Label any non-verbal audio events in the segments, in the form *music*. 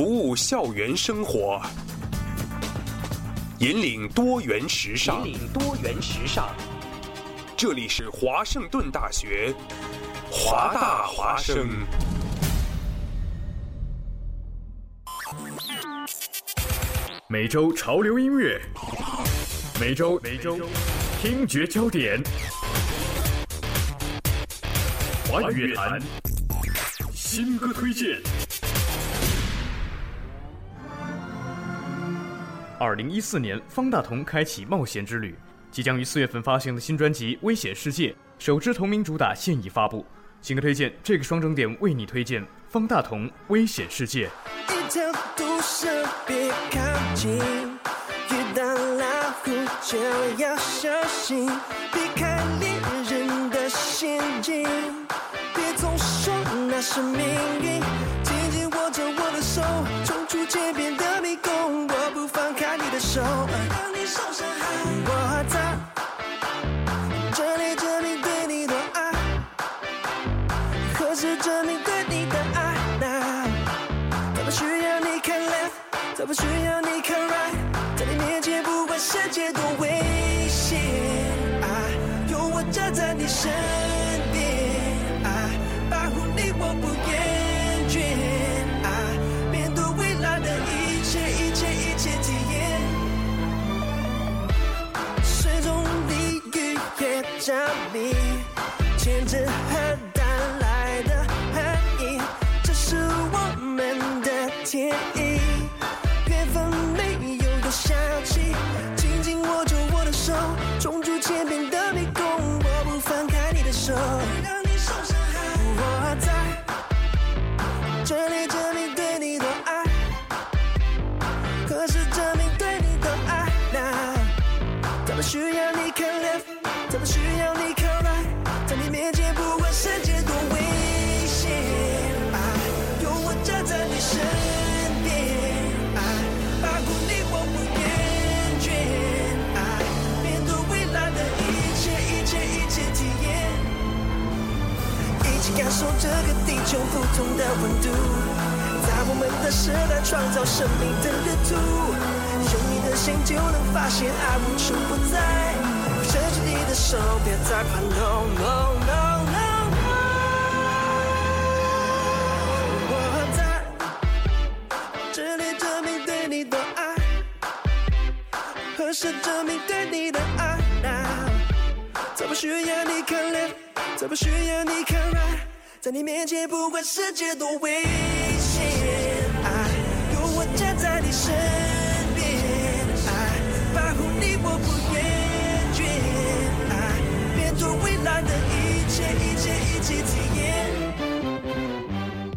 服务校园生活，引领多元时尚。引领多元时尚。这里是华盛顿大学，华大华生。每周潮流音乐，每周每周听觉焦点，华语乐坛新歌推荐。二零一四年，方大同开启冒险之旅，即将于四月份发行的新专辑《危险世界》首支同名主打现已发布。新歌推荐，这个双整点为你推荐方大同《危险世界》。一条毒蛇别靠近，遇到老虎就要小心，避开猎人的陷阱，别总说那是命运，不需要你看 right，在你面前不管世界多危险，啊，有我站在你身边，啊，保护你我不厌倦，啊，面对未来的一切一切一切体验，水中鲤鱼也着迷，牵着和带来的恨意，这是我们的天意，用不同的温度，在我们的时代创造生命的热度。用你的心就能发现爱无处不在，伸出你的手，别再怕 no no no no no。我在这里证明对你的爱，何时证明对你的爱？Now，怎么需要你看脸，再不需要你看 ra 在你面前不管世界多危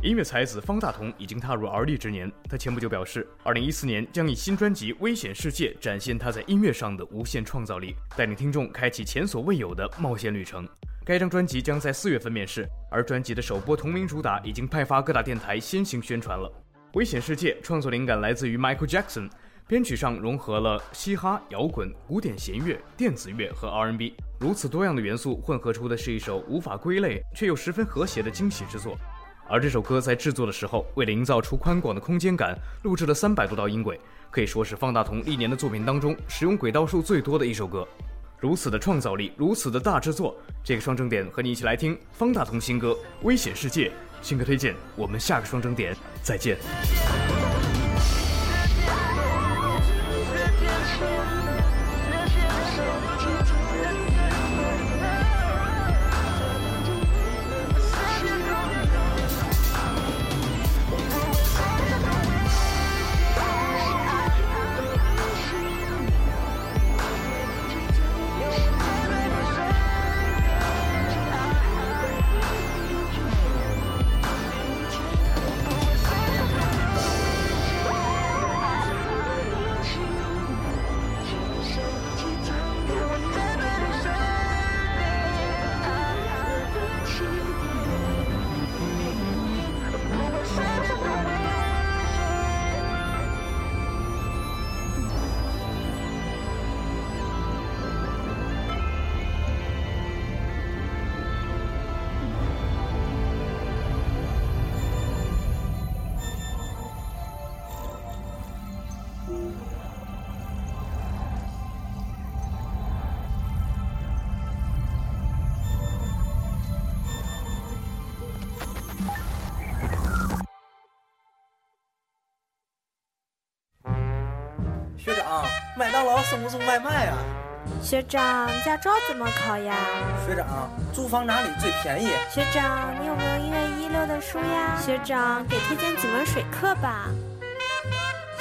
音乐才子方大同已经踏入而立之年，他前不久表示，二零一四年将以新专辑《危险世界》展现他在音乐上的无限创造力，带领听众开启前所未有的冒险旅程。该张专辑将在四月份面世，而专辑的首播同名主打已经派发各大电台先行宣传了。《危险世界》创作灵感来自于 Michael Jackson，编曲上融合了嘻哈、摇滚、古典弦乐、电子乐和 R&B，如此多样的元素混合出的是一首无法归类却又十分和谐的惊喜之作。而这首歌在制作的时候，为了营造出宽广的空间感，录制了三百多道音轨，可以说是方大同历年的作品当中使用轨道数最多的一首歌。如此的创造力，如此的大制作，这个双整点和你一起来听方大同新歌《危险世界》新歌推荐。我们下个双整点再见。麦当劳送不送外卖啊？学长，驾照怎么考呀？学长，租房哪里最便宜？学长，你有没有一月一六的书呀？学长，给推荐几门水课吧。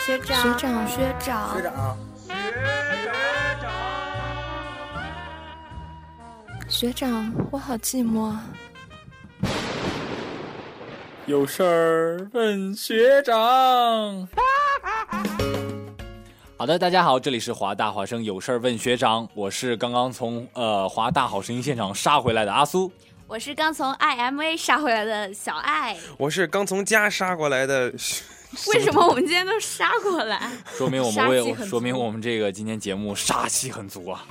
学长，学长，学长，学长，学长，我好寂寞。有事儿问学长。好的，大家好，这里是华大华生有事儿问学长，我是刚刚从呃华大好声音现场杀回来的阿苏，我是刚从 IMA 杀回来的小爱。我是刚从家杀过来的。*laughs* 为什么我们今天都杀过来？说明我们为说明我们这个今天节目杀气很足啊。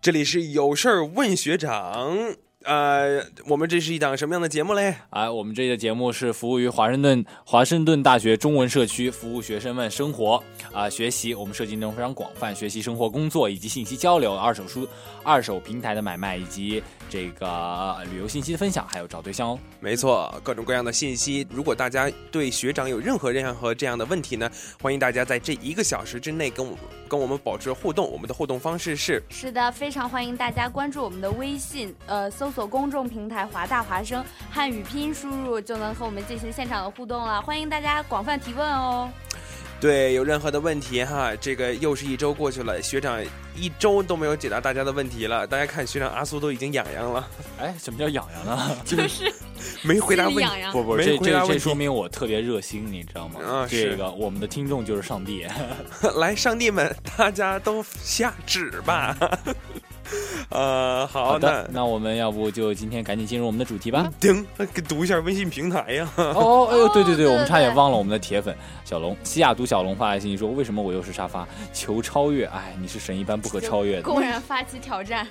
这里是有事儿问学长。呃，我们这是一档什么样的节目嘞？啊，我们这个节目是服务于华盛顿华盛顿大学中文社区，服务学生们生活啊、学习。我们涉及内容非常广泛，学习、生活、工作以及信息交流、二手书、二手平台的买卖以及这个呃旅游信息的分享，还有找对象哦。没错，各种各样的信息。如果大家对学长有任何任何这样的问题呢，欢迎大家在这一个小时之内跟我跟我们保持互动。我们的互动方式是是的，非常欢迎大家关注我们的微信，呃，搜索公众平台“华大华生”，汉语拼音输入就能和我们进行现场的互动了。欢迎大家广泛提问哦。对，有任何的问题哈，这个又是一周过去了，学长一周都没有解答大家的问题了。大家看，学长阿苏都已经痒痒了，*laughs* 哎，什么叫痒痒呢？*laughs* 就是没回答问题。痒痒。不不，这这这说明我特别热心，你知道吗？啊是这个我们的听众就是上帝。来，上帝们，大家都下旨吧。*laughs* *laughs* 呃，好，好的，那那我们要不就今天赶紧进入我们的主题吧。叮，给读一下微信平台呀。哦，哎呦，对对对，我们差点忘了我们的铁粉小龙，西雅图小龙发来信息说：“为什么我又是沙发？求超越！哎，你是神一般不可超越的。公然发起挑战，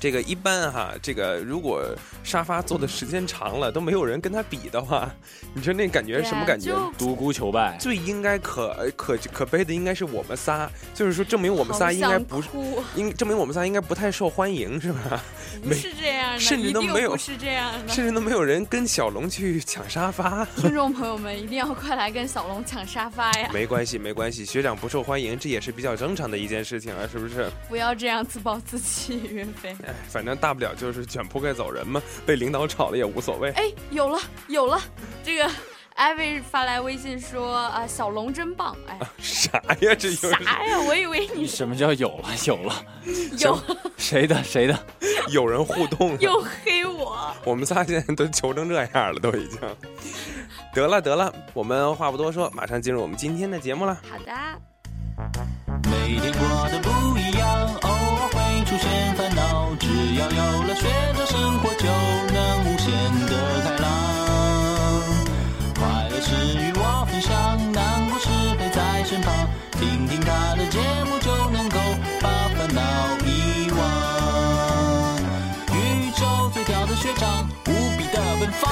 这个一般哈，这个如果沙发坐的时间长了，都没有人跟他比的话，你说那感觉什么感觉？独孤求败，最应该可可可悲的应该是我们仨，就是说证明我们仨应该不是，应证明我们仨应该不太受欢迎，是吧？不是这样的，甚至都一定没有不是这样的。甚至都没有人跟小龙去抢沙发。*laughs* 听众朋友们，一定要快来跟小龙抢沙发呀！没关系，没关系，学长不受欢迎，这也是比较正常的一件事情啊，是不是？不要这样自暴自弃，云飞。哎，*laughs* 反正大不了就是卷铺盖走人嘛，被领导炒了也无所谓。哎，有了有了，这个艾薇发来微信说啊，小龙真棒！哎，*laughs* 啥呀？这有啥呀？我以为你什么叫有了有了？有谁的谁的？有人互动了。*laughs* 又黑我。我们仨现在都求成这样了，都已经。得了得了，我们话不多说，马上进入我们今天的节目了。好的，每天过得不一样，偶尔会出现烦恼，只要有了学着生活，就能无限的开朗。快乐是与我分享，难过是陪在身旁，听听他的节目就能够把烦恼遗忘。宇宙最屌的学长，无比的奔放。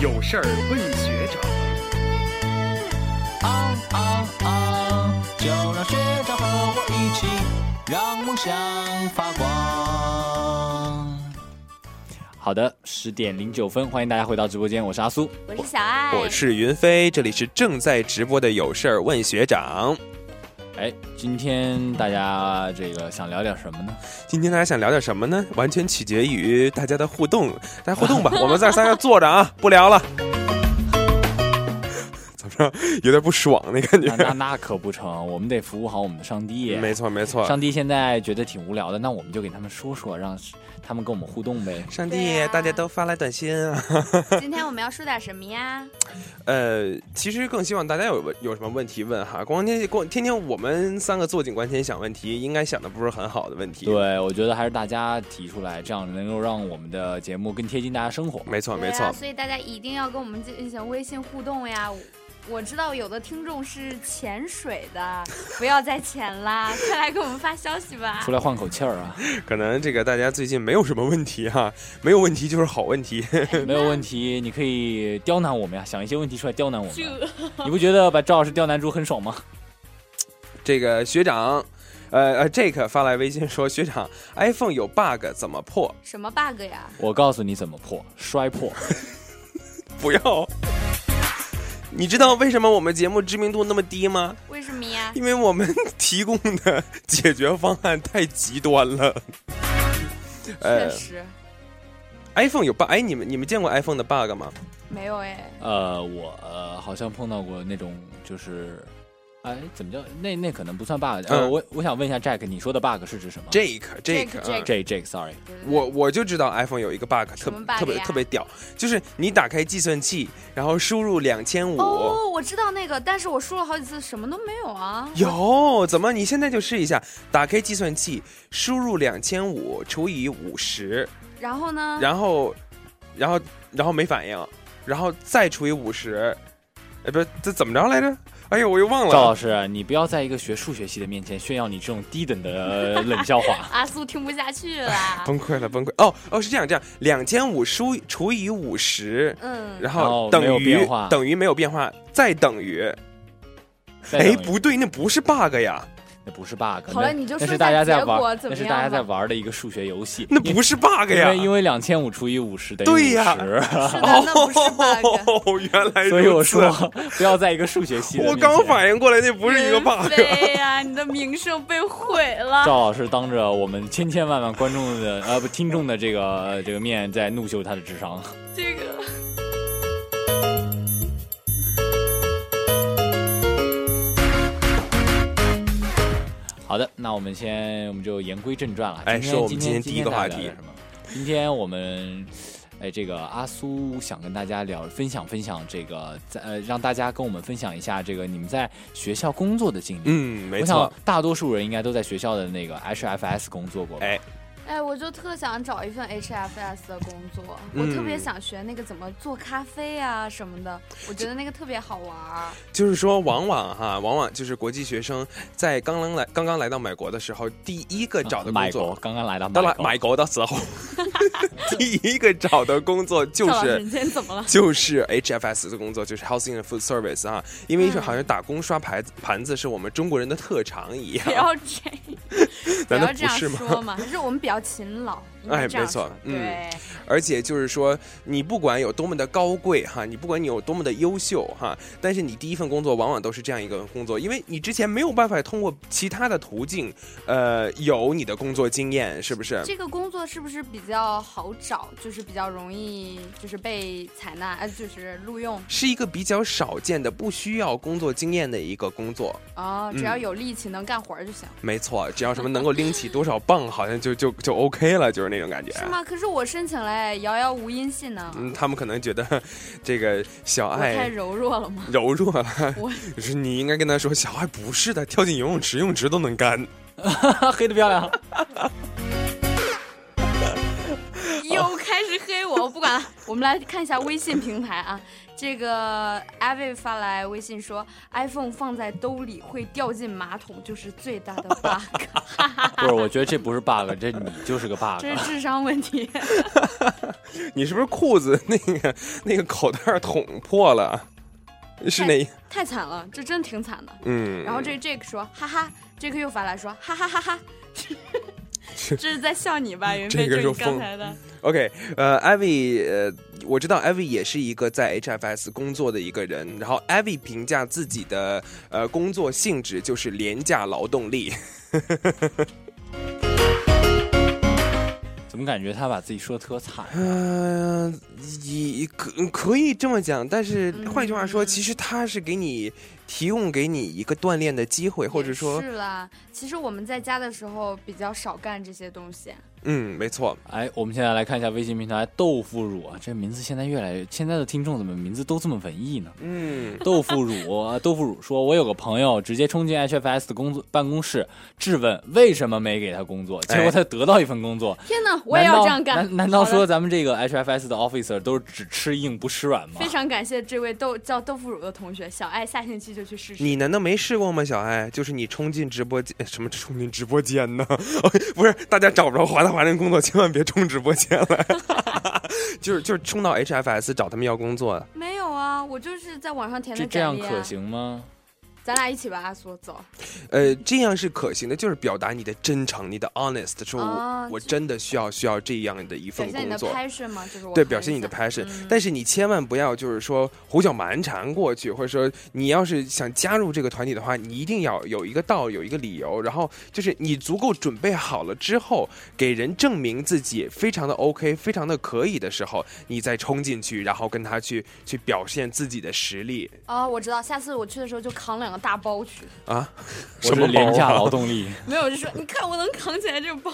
有事儿问学长。啊啊啊！就让学长和我一起，让梦想发光。好的，十点零九分，欢迎大家回到直播间，我是阿苏。我是小爱，我是云飞，这里是正在直播的有事儿问学长。哎，今天大家这个想聊点什么呢？今天大家想聊点什么呢？完全取决于大家的互动，大家互动吧。我们在三个坐着啊，不聊了。有点不爽那感觉。那那那可不成，我们得服务好我们的上帝。没错没错。上帝现在觉得挺无聊的，那我们就给他们说说，让他们跟我们互动呗。上帝，啊大家都发来短信啊。今 *laughs* 天我们要说点什么呀？呃，其实更希望大家有问有什么问题问哈，光天光天天我们三个坐井观天想问题，应该想的不是很好的问题。，对，我觉得还是大家提出来，这样能够让我们的节目更贴近大家生活。没错没错啊，。所以大家一定要跟我们进行微信互动呀。我知道有的听众是潜水的，*laughs* 不要再潜啦，*laughs* 快来给我们发消息吧出。来换口气儿啊！*laughs* 可能这个大家最近没有什么问题哈，没有问题就是好问题。没有问题，你可以刁难我们呀，想一些问题出来刁难我们。你不觉得把赵老师刁难住很爽吗？这个学长，呃呃，Jake 发来微信说，学长，iPhone 有 bug 怎么破？什么 bug 呀？我告诉你怎么破，摔破。不要。你知道为什么我们节目知名度那么低吗？为什么呀？因为我们提供的解决方案太极端了。*laughs* 呃确实 iPhone 有 bug，哎，你们你们见过 iPhone 的 bug 吗？没有哎。呃，我、呃、好像碰到过那种就是。哎，怎么叫那那可能不算 bug？呃，嗯我我想问一下 Jack，你说的 bug 是指什么 Jake Jake，Jake，嗯 Jake Jake，sorry，我我就知道 iPhone 有一个 bug 特特别特别屌，就是你打开计算器，然后输入两千五。哦，我知道那个，但是我输了好几次，什么都没有啊。有怎么？你现在就试一下，打开计算器，输入两千五除以五十，然后呢？然后，然后，然后没反应，然后再除以五十，哎，不是，这怎么着来着？哎呦，我又忘了。赵老师，你不要在一个学数学系的面前炫耀你这种低等的呃 *laughs* 冷笑话。阿苏听不下去了。*laughs* 崩溃了，崩溃！哦哦，是这样，这样，两千五除除以五十，嗯，然然后没有后等于变化等于没有变化，再等于，哎，不对，那不是 bug 呀，那不是 bug，好了那你就说是大家在玩，果怎么那是大家在玩的一个数学游戏。那不是 bug 呀因为，因为两千五除以五十等于对呀50 *laughs* 是的，那不是 *laughs* bug。哦，原来。所以我说不要在一个数学系我刚反应过来，那不是一个 bug。对呀，你的名声被毁了。赵老师当着我们千千万万观众的呃不听众的这个呃这个面，在怒秀他的智商。这个好的，那我们先我们就言归正传了。哎今天说我们今天第一个话题？今天我们。哎，这个阿苏想跟大家聊分享分享这个，在呃，让大家跟我们分享一下这个你们在学校工作的经历。嗯，没我想错。大多数人应该都在学校的那个 HFS 工作过吧。哎，哎，我就特想找一份 HFS 的工作，嗯我特别想学那个怎么做咖啡啊什么的，我觉得那个特别好玩儿。就是说，往往哈，往往就是国际学生在刚刚来刚刚来到美国的时候，第一个找的工买国作，刚刚来到到了美国的时候，*laughs* 第一个找的工作就是赵老师，你今天怎么了？*laughs* 就是 HFS 的工作，就是 Housing and Food Service 啊，因为好像打工刷盘子盘子是我们中国人的特长一样不，要这，不难道要这样 *laughs* 是吗？说嘛。可是我们比较勤劳，哎没错嗯，而且就是说，你不管有多么的高贵哈，你不管你有多么的优秀哈，但是你第一份工作往往都是这样一个工作，因为你之前没有办法通过其他的途径，呃，有你的工作经验，是不是？这个工作是不是比较好找？就是比较容易，就是被采纳，呃，就是录用？是一个比较少见的不需要工作经验的一个工作，哦，只要嗯。有力气能干活就行，没错，只要什么能够拎起多少磅，好像就就就 OK 了，就是那种感觉。是吗？可是我申请了，哎遥遥无音信呢，嗯，他们可能觉得这个小爱太柔弱了吗？柔弱了，我就是你应该跟他说，小爱不是的，跳进游泳池，游泳池都能干。*laughs* 黑的漂亮。*laughs* 又开始黑我，我不管了。我们来看一下微信平台啊，这个 Avi 发来微信说，iPhone 放在兜里会掉进马桶，就是最大的 *laughs* bug，不是，我觉得这不是 bug，这你就是个 bug。这是智商问题。*laughs* 你是不是裤子那个那个口袋捅破了？是哪？太惨了，这真挺惨的。嗯，然后这 Jake 说，哈哈，Jake 又发来说，哈哈哈哈。*laughs* 这是在笑你吧，云飞？就你这个就刚才的。OK，呃，Ivy，呃，我知道 Ivy 也是一个在 HFS 工作的一个人，然后 Ivy 评价自己的呃工作性质就是廉价劳动力。*laughs* 怎么感觉他把自己说的特惨？嗯、也可可以这么讲，但是嗯换句话说，其实他是给你提供给你一个锻炼的机会，或者说，是啦。其实我们在家的时候比较少干这些东西。嗯，没错，哎，我们现在来看一下微信平台豆腐乳啊，这名字现在越来越，现在的听众怎么名字都这么文艺呢？嗯，豆腐乳，啊豆腐乳说，我有个朋友直接冲进 HFS 的工作办公室，质问为什么没给他工作，结果哎他得到一份工作。天哪，我也要这样干。难难道说咱们这个 HFS 的 officer 都是只吃硬不吃软吗非？常感谢这位豆叫豆腐乳的同学，小爱下星期就去试试。你难道没试过吗，小爱？就是你冲进直播间，呃什么冲进直播间呢？哦，*laughs* 不是，大家找不着华大华人工作，千万别冲直播间来。*laughs* 就是就是冲到 HFS 找他们要工作，没有啊，我就是在网上填的这这样简历啊。可行吗？咱俩一起吧，阿苏走。呃，这样是可行的，就是表达你的真诚，你的 honest，说我、真的需要需要这样的一份表现你的 passion 嘛，就是我对，表现你的 passion，、嗯但是你千万不要就是说胡搅蛮缠过去，或者说你要是想加入这个团体的话，你一定要有一个道，有一个理由，然后就是你足够准备好了之后，给人证明自己非常的 OK，非常的可以的时候，你再冲进去，然后跟他去去表现自己的实力。哦，我知道，下次我去的时候就扛两个大包去。啊！*laughs* 我是廉价劳动力。*laughs* 没有，我就说你看我能扛起来这个包。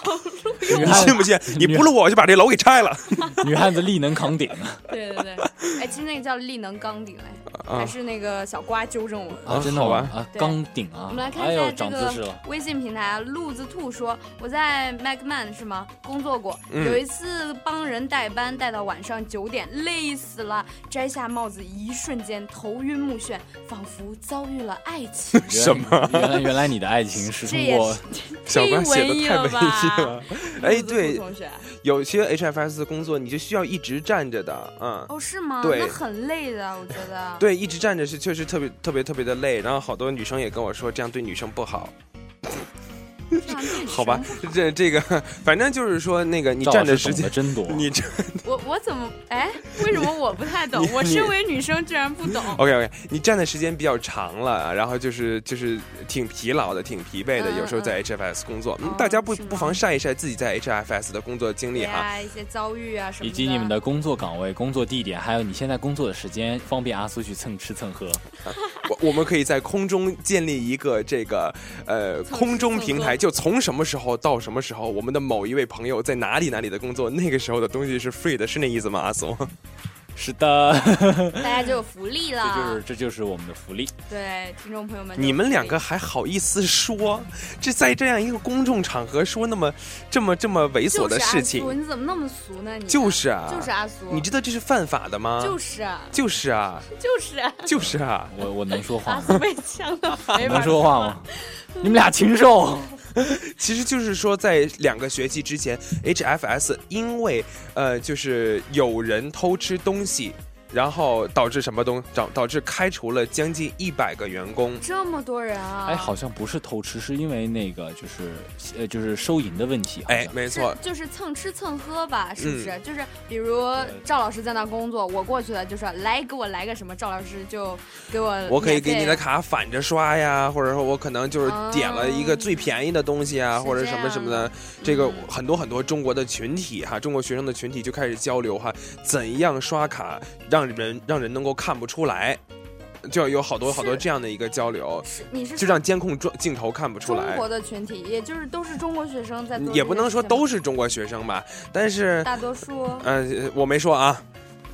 你汉信不信？你不录我，我就把这楼给拆了。*laughs* 女汉子力能扛鼎对对对，哎，其实那个叫力能钢鼎哎，啊还是那个小瓜纠正我。啊，真的好玩啊，对钢鼎啊！我们来看一下这个。微信平台啊，路子兔说我在 MacMan 是吗？工作过，嗯有一次帮人代班，带到晚上九点，累死了。摘下帽子，一瞬间头晕目眩，仿佛遭遇了爱情。*laughs* 原来什么原来原来你的爱情是这也通过 *laughs* 小关写的太文艺吧了。*laughs* 哎，对，有些 HFS 的工作你就需要一直站着的，嗯。哦，是吗？对那很累的，我觉得。对，一直站着是确实特别特别特别的累，然后好多女生也跟我说这样对女生不好，*laughs* 好吧？这这个反正就是说那个你站的时间真多。你这 *laughs* 我我怎么哎？为什么我不太懂？我身为女生居然不懂。*laughs* OK OK，你站的时间比较长了，然后就是就是挺疲劳的，挺疲惫的，嗯有时候在 HFS 工作，嗯，大家不不妨晒一晒自己在 HFS 的工作经历哈。一些遭遇啊什么。以及你们的工作岗位、工作地点，还有你现在工作的时间，方便阿苏去蹭吃蹭喝。我我们可以在空中建立一个这个呃空中平台，就从什么时候到什么时候，我们的某一位朋友在哪里哪里的工作，那个时候的东西是 free 的，是那意思吗？阿松？是的，大家就有福利了这。就 *laughs* 是这就是我们的福利。对听众朋友们你们两个还好意思说？这在这样一个公众场合说那么这么这么猥琐的事情你怎么那么俗呢？你就是啊，就是阿苏，你知道这是犯法的吗？就是啊，就是啊，就是啊，就是啊。我我能说话吗？被呛了，没 *laughs* 法能说话吗？你们俩禽兽！*laughs* 其实就是说，在两个学期之前，HFS 因为呃，就是有人偷吃东西，然后导致什么东导导致开除了将近一百个员工。这么多人啊！哎，好像不是偷吃，是因为那个就是呃就是收银的问题。哎，没错，就是蹭吃蹭喝吧，是不是？嗯就是比如赵老师在那工作，我过去了就说来给我来个什么，赵老师就给我我可以给你的卡反着刷呀，或者说我可能就是点了一个最便宜的东西啊，是或者什么什么的。这个很多很多中国的群体哈，中国学生的群体就开始交流哈，怎样刷卡让人让人能够看不出来。就要有好多好多这样的一个交流，是你是就让监控镜镜头看不出来。中国的群体，也就是都是中国学生在也不能说都是中国学生吧，但是，大多数。呃，我没说啊，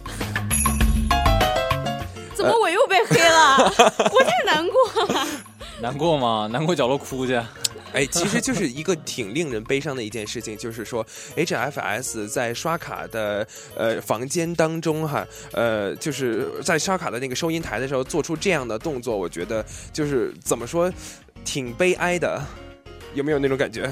*laughs* 怎么我又被黑了？*laughs* 我太难过了。*laughs* 难过吗？难过角落哭去。哎，其实就是一个挺令人悲伤的一件事情，就是说 HFS 在刷卡的呃房间当中哈，呃，就是在刷卡的那个收银台的时候做出这样的动作，我觉得就是怎么说，挺悲哀的，有没有那种感觉？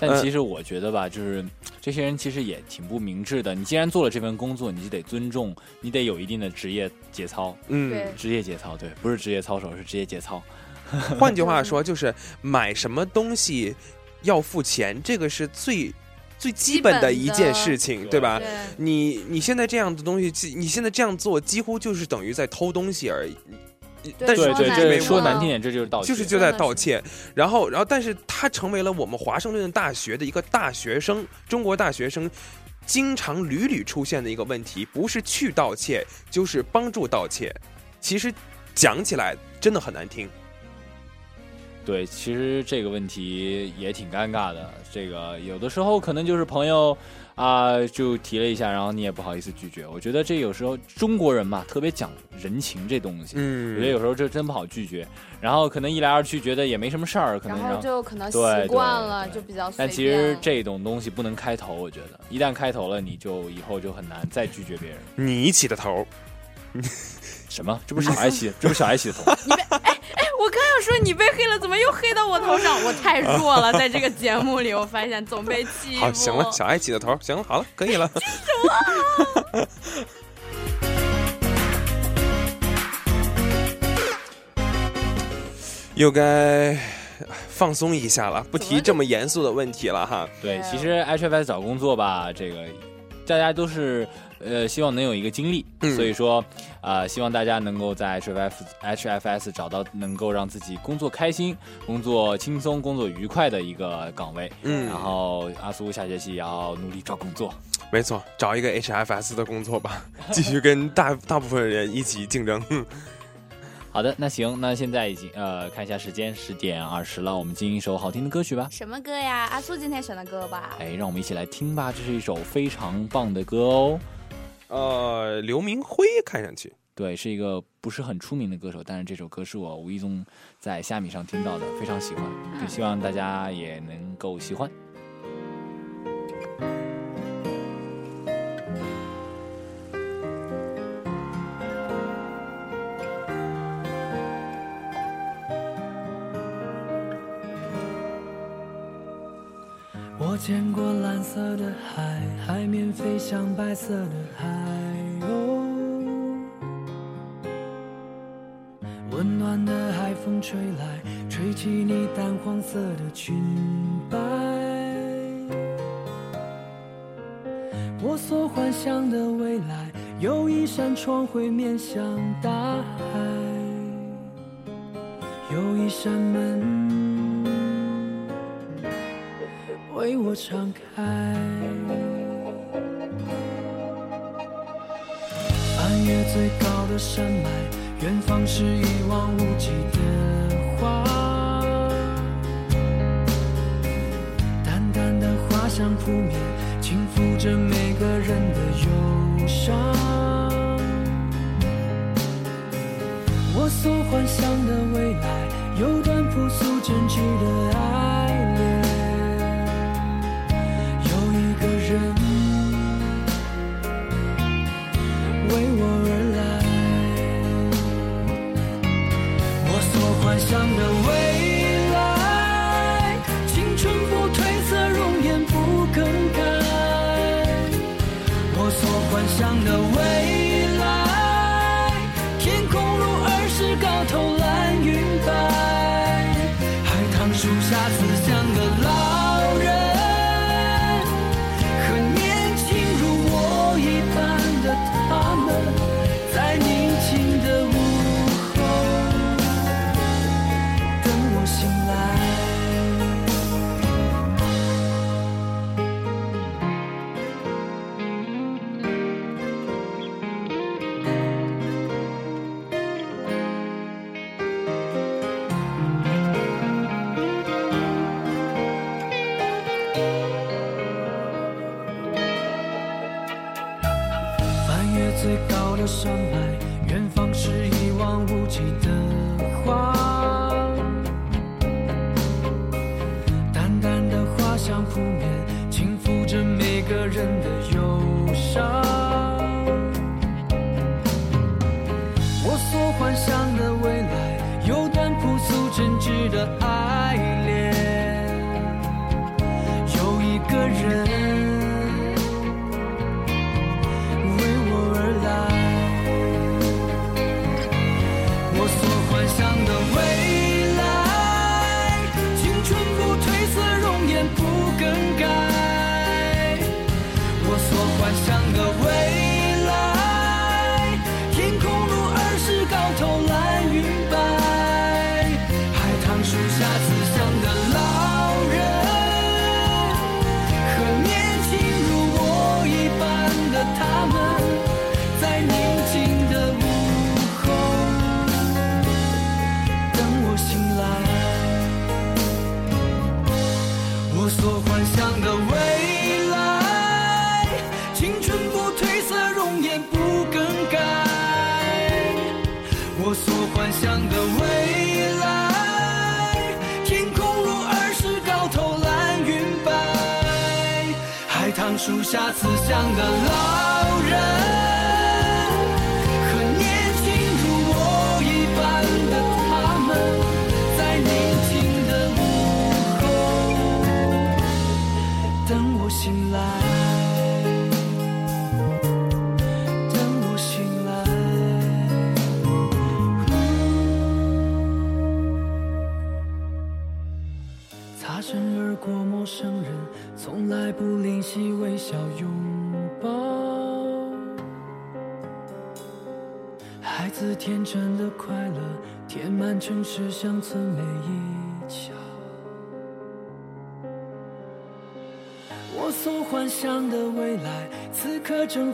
呃但其实我觉得吧，就是这些人其实也挺不明智的。你既然做了这份工作，你就得尊重，你得有一定的职业节操。嗯，职业节操，对，不是职业操守，是职业节操。*laughs* 换句话说，就是买什么东西要付钱，这个是最最基本的一件事情，对吧？对，你你现在这样的东西，你现在这样做，几乎就是等于在偷东西而已。但是对对，说难听了说难听点，这就是盗窃。就是就在盗窃，然后然后，但是他成为了我们华盛顿大学的一个大学生，中国大学生经常屡屡出现的一个问题，不是去盗窃，就是帮助盗窃。其实讲起来真的很难听。对，其实这个问题也挺尴尬的。这个有的时候可能就是朋友啊、就提了一下，然后你也不好意思拒绝。我觉得这有时候中国人嘛，特别讲人情这东西。嗯我觉得有时候这真不好拒绝，然后可能一来二去觉得也没什么事儿，可能然后就可能习惯了，就比较随但。其实这种东西不能开头，我觉得一旦开头了，你就以后就很难再拒绝别人。你起的头，什么？这不是小爱洗，*laughs* 这不是小爱洗的头。你被哎哎，我刚要说你被黑了，怎么又黑到我头上？我太弱了，*laughs* 在这个节目里，我发现总被欺负。好，行了，小爱洗的头，行了，好了，可以了。什么？又该放松一下了，不提这么严肃的问题了哈。对，其实 HFS 找工作吧，这个大家都是呃希望能有一个经历，嗯所以说啊、呃希望大家能够在 HFS HFS 找到能够让自己工作开心、工作轻松、工作愉快的一个岗位。嗯然后阿苏下学期也要努力找工作。没错，找一个 HFS 的工作吧，*laughs* 继续跟大大部分人一起竞争。*laughs* 好的，那行，那现在已经呃看一下时间，十点二十了，我们进一首好听的歌曲吧。什么歌呀？阿苏今天选的歌吧？哎，让我们一起来听吧，这是一首非常棒的歌哦。呃，刘明辉看上去对，是一个不是很出名的歌手，但是这首歌是我无意中在虾米上听到的，非常喜欢，就希望大家也能够喜欢。色的海，海面飞向白色的海哦。温暖的海风吹来，吹起你淡黄色的裙摆。我所幻想的未来，有一扇窗会面向大海，有一扇门。为我敞开。翻越最高的山脉，远方是一望无际的花。淡淡的花香扑面，轻抚着每个人的忧伤。我所幻想的未来，有段朴素真挚的爱为我而来，我所幻想的未来，青春不褪色，容颜不更改。我所幻想的未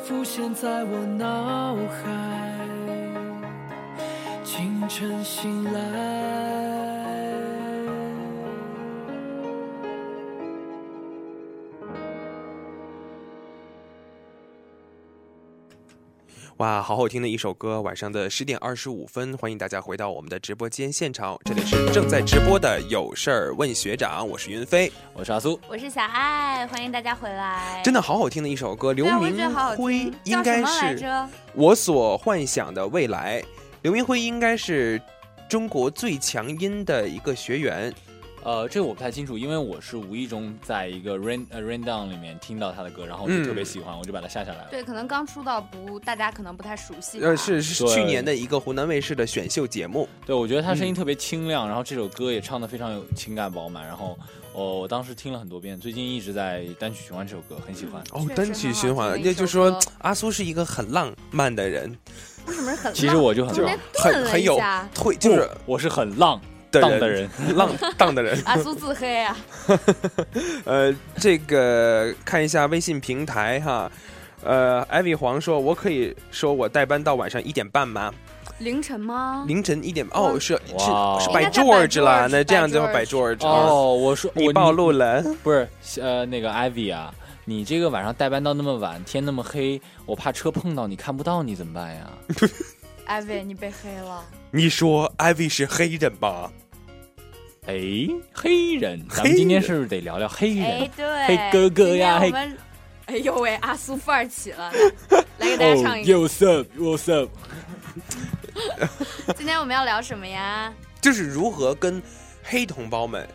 浮现在我脑海。哇，好好听的一首歌！晚上的十点二十五分，欢迎大家回到我们的直播间现场，这里是正在直播的有事儿问学长，我是云飞，我是阿苏，我是小爱，欢迎大家回来。真的好好听的一首歌，刘明辉听应该叫什么来是着我所幻想的未来。刘明辉应该是中国最强音的一个学员，呃，这个我不太清楚，因为我是无意中在一个 rain 呃 rain down 里面听到他的歌，然后我就嗯特别喜欢，我就把它下下来了。对，可能刚出道不，大家可能不太熟悉。呃，是是去年的一个湖南卫视的选秀节目。对，我觉得他嗯声音特别清亮，然后这首歌也唱的非常有情感饱满，然后哦，我当时听了很多遍，最近一直在单曲循环这首歌，很喜欢。哦，单曲循环，也就是说阿苏是一个很浪漫的人，为什么是很浪？其实我就很很很有一下会，就是我是很浪的荡的人，*laughs* 浪荡的人。*laughs* 阿苏自黑啊，*laughs* 呃，这个看一下微信平台哈，呃，艾薇黄说，我可以说我代班到晚上一点半吗？凌晨吗？凌晨一点哦，是是哇是应该 by 在 George 啦，那这样就 by George George 哦，我说我你暴露了，不是呃那个 Ivy 啊，你这个晚上代班到那么晚，天那么黑，我怕车碰到你看不到你怎么办呀？艾薇，你被黑了。你说艾薇是黑人吧？哎，黑人，咱们今天是不是得聊聊黑人？哎，对，黑哥哥呀，我们哎呦喂，阿苏范儿起了，*laughs* 来给大家唱一个。What's up？What's up？*laughs* 今天我们要聊什么呀？就是如何跟黑同胞们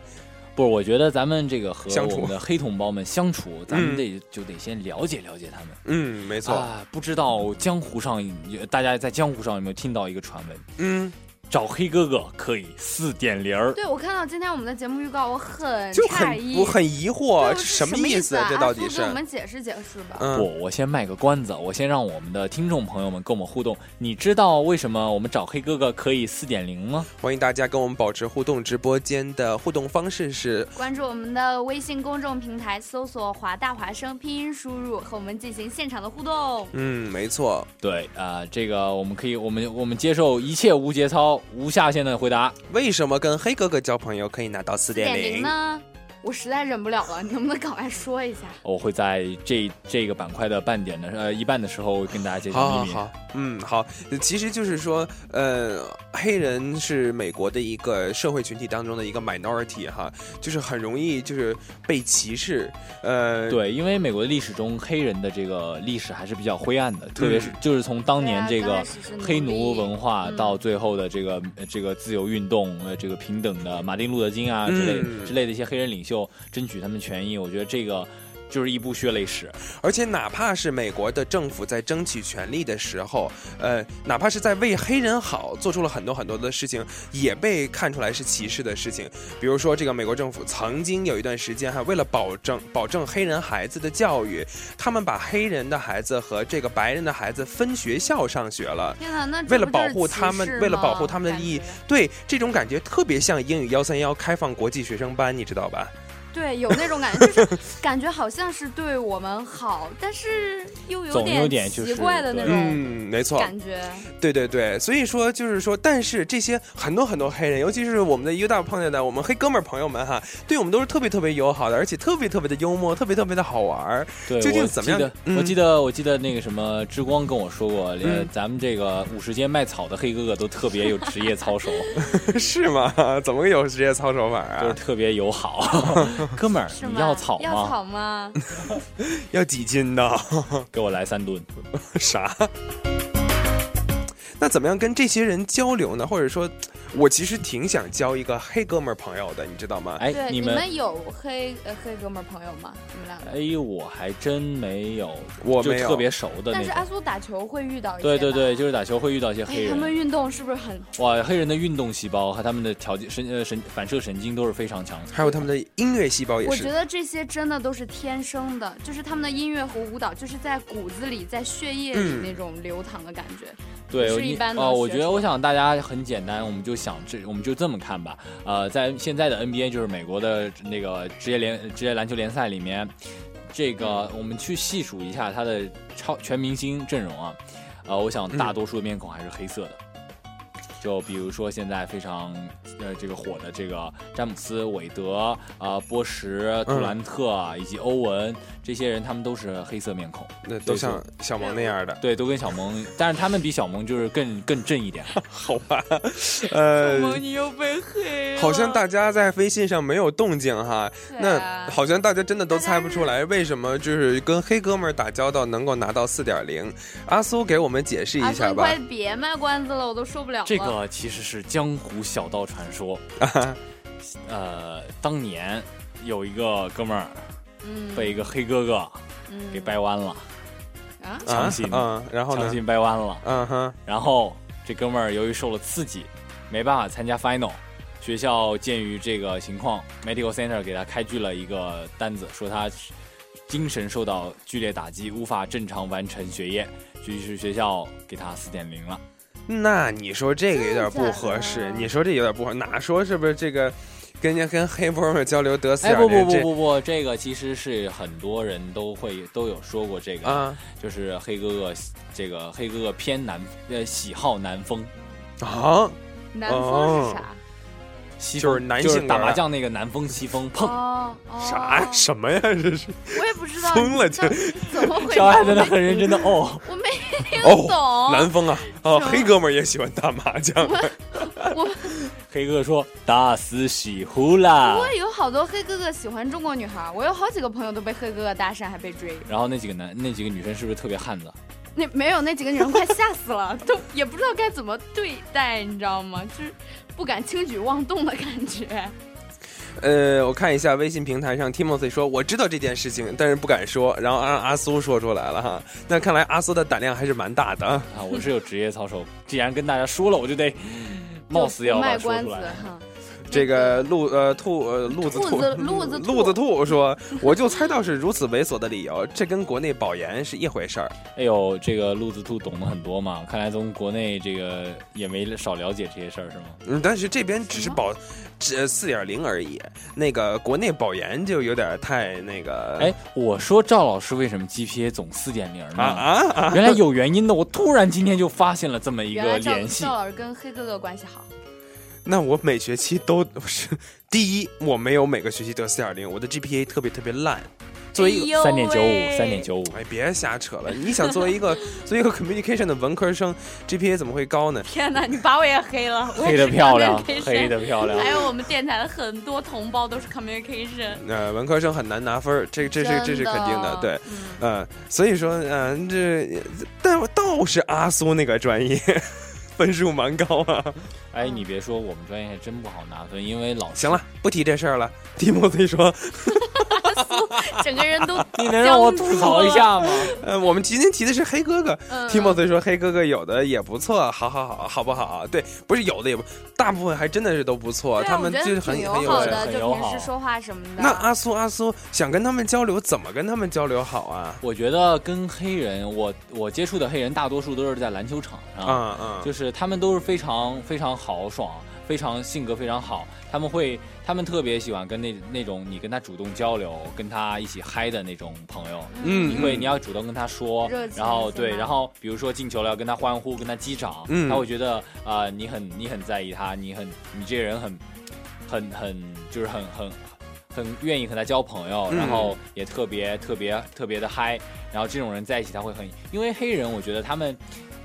不是，我觉得咱们这个和我们的黑同胞们相处，咱们嗯得就得先了解了解他们。嗯，没错，啊，不知道江湖上有大家在江湖上有没有听到一个传闻？嗯，找黑哥哥可以四点零儿。对，我看到今天我们的节目预告，我很就诧异，很我很疑惑，什么意思？啊？这到底是我们解释解释吧。嗯不，我先卖个关子，我先让我们的听众朋友们跟我们互动。你知道为什么我们找黑哥哥可以四点零吗？欢迎大家跟我们保持互动，直播间的互动方式是关注我们的微信公众平台，搜索“华大华生”，拼音输入，和我们进行现场的互动。嗯，没错。对啊、这个我们可以，我们我们接受一切无节操、无下限的回答。为什么跟黑哥哥交朋友可以拿到四点零？呢？我实在忍不了了，你能不能赶快说一下？我会在这这个板块的半点的呃一半的时候跟大家揭晓秘密。好好好，嗯，好，其实就是说，呃，黑人是美国的一个社会群体当中的一个 minority 哈，就是很容易就是被歧视，呃，对，因为美国的历史中，黑人的这个历史还是比较灰暗的，特别是嗯就是从当年这个黑奴文化嗯到最后的这个呃这个自由运动，呃，这个平等的马丁路德金啊之类嗯之类的一些黑人领袖就争取他们权益，我觉得这个就是一部血泪史。而且哪怕是美国的政府在争取权利的时候，呃，哪怕是在为黑人好，做出了很多很多的事情，也被看出来是歧视的事情。比如说，这个美国政府曾经有一段时间，哈，为了保证保证黑人孩子的教育，他们把黑人的孩子和这个白人的孩子分学校上学了。天哪，那为了保护他们，为了保护他们的利益，对这种感觉特别像英语幺三幺开放国际学生班，你知道吧？对，有那种感觉，就是 *laughs* 感觉好像是对我们好，但是又有点点就是奇怪的那种嗯，没错，感觉。对对对，所以说就是说，但是这些很多很多黑人，尤其是我们的一个大碰见的我们黑哥们儿朋友们哈，对我们都是特别特别友好的，而且特别特别的幽默，特别特别的好玩儿。对，究竟怎么样记得？嗯我记得，我记得那个什么之光跟我说过，呃嗯，咱们这个五十街卖草的黑哥哥都特别有职业操守，*laughs* 是吗？*laughs* 怎么个有职业操守法啊？就是特别友好。*laughs* 哥们儿，你要草要？草吗？*laughs* 要几斤呢？*laughs* 给我来三吨。啥？那怎么样跟这些人交流呢？或者说，我其实挺想交一个黑哥们儿朋友的，你知道吗？哎，对，你们你们有黑呃黑哥们儿朋友吗？你们两个？哎，我还真没有，我没有就特别熟的但是阿。苏打球会遇到一些对对对，就是打球会遇到一些哎黑，人。他们运动是不是很？哇，黑人的运动细胞和他们的调节神呃神反射神经都是非常强的。还有他们的音乐细胞也是。我觉得这些真的都是天生的，就是他们的音乐和舞蹈，就是在骨子里、在血液里嗯那种流淌的感觉。对，我觉得我想大家很简单，我们就想这，我们就这么看吧。呃，在现在的 NBA 就是美国的那个职业联职业篮球联赛里面，这个我们去细数一下他的超全明星阵容啊。呃，我想大多数的面孔还是黑色的。就比如说现在非常呃这个火的这个詹姆斯、韦德啊、波什、杜兰特啊以及欧文这些人，他们都是黑色面孔。那都像小萌那样的，对，都跟小萌，但是他们比小萌就是更更正一点。*laughs* 好吧？呃，小萌你又被黑好像大家在微信上没有动静哈，对那啊好像大家真的都猜不出来为什么就是跟黑哥们儿打交道能够拿到四点零。阿苏给我们解释一下吧苏快。别卖关子了，我都受不了了。这个其实是江湖小道传说。*laughs* 呃，当年有一个哥们儿嗯。被一个黑哥哥嗯。给掰弯了，啊？强行，嗯然后强行掰弯了，嗯哼，然后这哥们儿由于受了刺激，没办法参加 final。学校鉴于这个情况，medical center 给他开具了一个单子，说他精神受到剧烈打击，无法正常完成学业，于是学校给他四点零了。那你说这个有点不合适，你说这有点不合，哪说是不是这个跟人家跟黑波们交流得瑟哎，点？不不不不不，这个其实是很多人都会都有说过这个啊，就是黑哥哥，这个黑哥哥偏南呃喜好南风啊，南风是啥？西就是风就是男性打麻将那个南风西风碰哦 *laughs* 哦，啥什么呀？这是我也不知道疯了就怎么回事。小爱真的很认真的哦，*laughs* 我没听哦懂。南风啊，哦，黑哥们儿也喜欢打麻将。我黑哥哥说打死西湖啦不过，有好多黑哥哥喜欢中国女孩，我有好几个朋友都被黑哥哥搭讪，还被追。然后那几个男那几个女生是不是特别汉子？那没有那几个女人快吓死了，都也不知道该怎么对待，你知道吗？就是不敢轻举妄动的感觉。呃，我看一下微信平台上，Timothy 说我知道这件事情，但是不敢说，然后让阿苏说出来了哈。那看来阿苏的胆量还是蛮大的啊。啊，我是有职业操守，既然跟大家说了，我就得冒死也要卖关子。哈。这个鹿呃兔呃鹿子兔鹿子兔鹿子兔说，我就猜到是如此猥琐的理由，这跟国内保研是一回事儿。哎呦，这个鹿子兔懂得很多嘛，看来从国内这个也没少了解这些事儿是吗？嗯，但是这边只是保只四点零而已，那个国内保研就有点太那个。哎，我说赵老师为什么 GPA 总四点零呢？啊啊啊！原来有原因的，我突然今天就发现了这么一个联系赵。老师跟黑哥哥关系好，那我每学期都是第一，我没有每个学期得四点零，我的 GPA 特别特别烂。作为三点九五，三点九五。哎，别瞎扯了！你想作为一个 *laughs* 作为一个 communication 的文科生，GPA 怎么会高呢？天哪，你把我也黑了，*laughs* 黑的漂亮黑的漂亮还有我们电台的很多同胞都是 communication。呃，文科生很难拿分，这这是这是肯定的，对，嗯呃，所以说，嗯、这但倒是阿苏那个专业分数蛮高啊。*laughs* 哎，你别说，我们专业还真不好拿分，因为老师行了，不提这事儿了。蒂莫菲说，*laughs* 整个人都 *laughs* 你能让我吐槽一下吗？*laughs* 呃，我们今天提的是黑哥哥。嗯蒂莫菲说，黑哥哥有的也不错，好好好，好不好？对，不是有的也不，大部分还真的是都不错，他们就是很很友好的，就很友好平时说话什么的。那阿苏阿苏想跟他们交流，怎么跟他们交流好啊？我觉得跟黑人，我我接触的黑人大多数都是在篮球场上，嗯嗯就是他们都是非常非常豪爽，非常性格非常好，他们会他们特别喜欢跟那那种你跟他主动交流，跟他一起嗨的那种朋友，嗯你会嗯。你要主动跟他说然后对，然后比如说进球了要跟他欢呼，跟他击掌，嗯。他会觉得啊、呃你很你很在意他，你很你这个人很很很就是很很。很愿意和他交朋友，嗯。然后也特别特别特别的嗨，然后这种人在一起他会很，因为黑人我觉得他们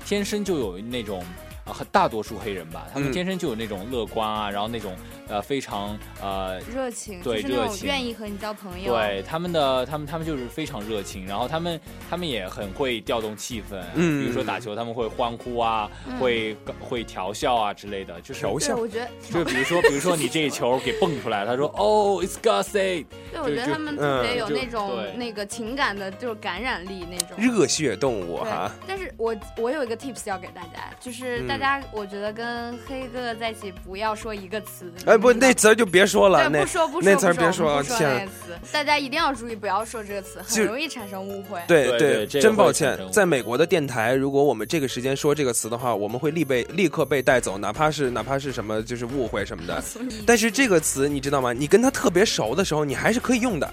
天生就有那种啊，很大多数黑人吧，他们嗯。天生就有那种乐观啊，然后那种呃非常呃热情，对就是那种热情愿意和你交朋友。对他们的他们他们就是非常热情，然后他们他们也很会调动气氛，嗯比如说打球他们会欢呼啊，嗯会会调笑啊之类的，就是调笑，我觉得，就是比如说比如说你这一球给蹦出来，他说 *laughs* 哦，it's got say，对，我觉得他们特别有那种对那个情感的，就是感染力那种。热血动物哈，，但是我我有一个 tips 要给大家，就是大嗯家我觉得跟黑哥哥在一起不要说一个词。哎不，那词儿就别说了，那不说不说那词儿别说，说我们不说那天个。词，大家一定要注意，不要说这个词，很容易产生误会。对对真抱歉在美国的电台，如果我们这个时间说这个词的话，我们会立被立刻被带走，哪怕是哪怕是什么就是误会什么的。但是这个词你知道吗？你跟他特别熟的时候，你还是可以用的。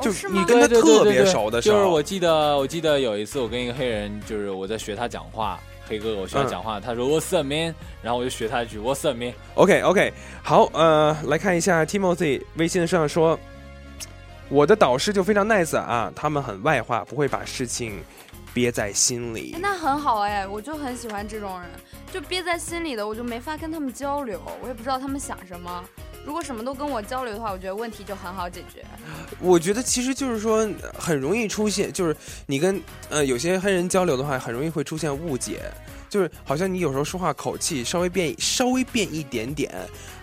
就是你跟他特别熟的时候，就是我记得我记得有一次我跟一个黑人，就是我在学他讲话，黑哥哥我学他讲话，他说 What's up man，然后我就学他一句 What's up man，OK OK，好，呃，来看一下 Timothy 微信上说，我的导师就非常 nice 啊，他们很外化，不会把事情憋在心里哎。那很好哎，我就很喜欢这种人，就憋在心里的，我就没法跟他们交流，我也不知道他们想什么。如果什么都跟我交流的话，我觉得问题就很好解决。我觉得其实就是说，呃很容易出现，就是你跟呃有些黑人交流的话，很容易会出现误解，就是好像你有时候说话口气稍微变稍微变一点点，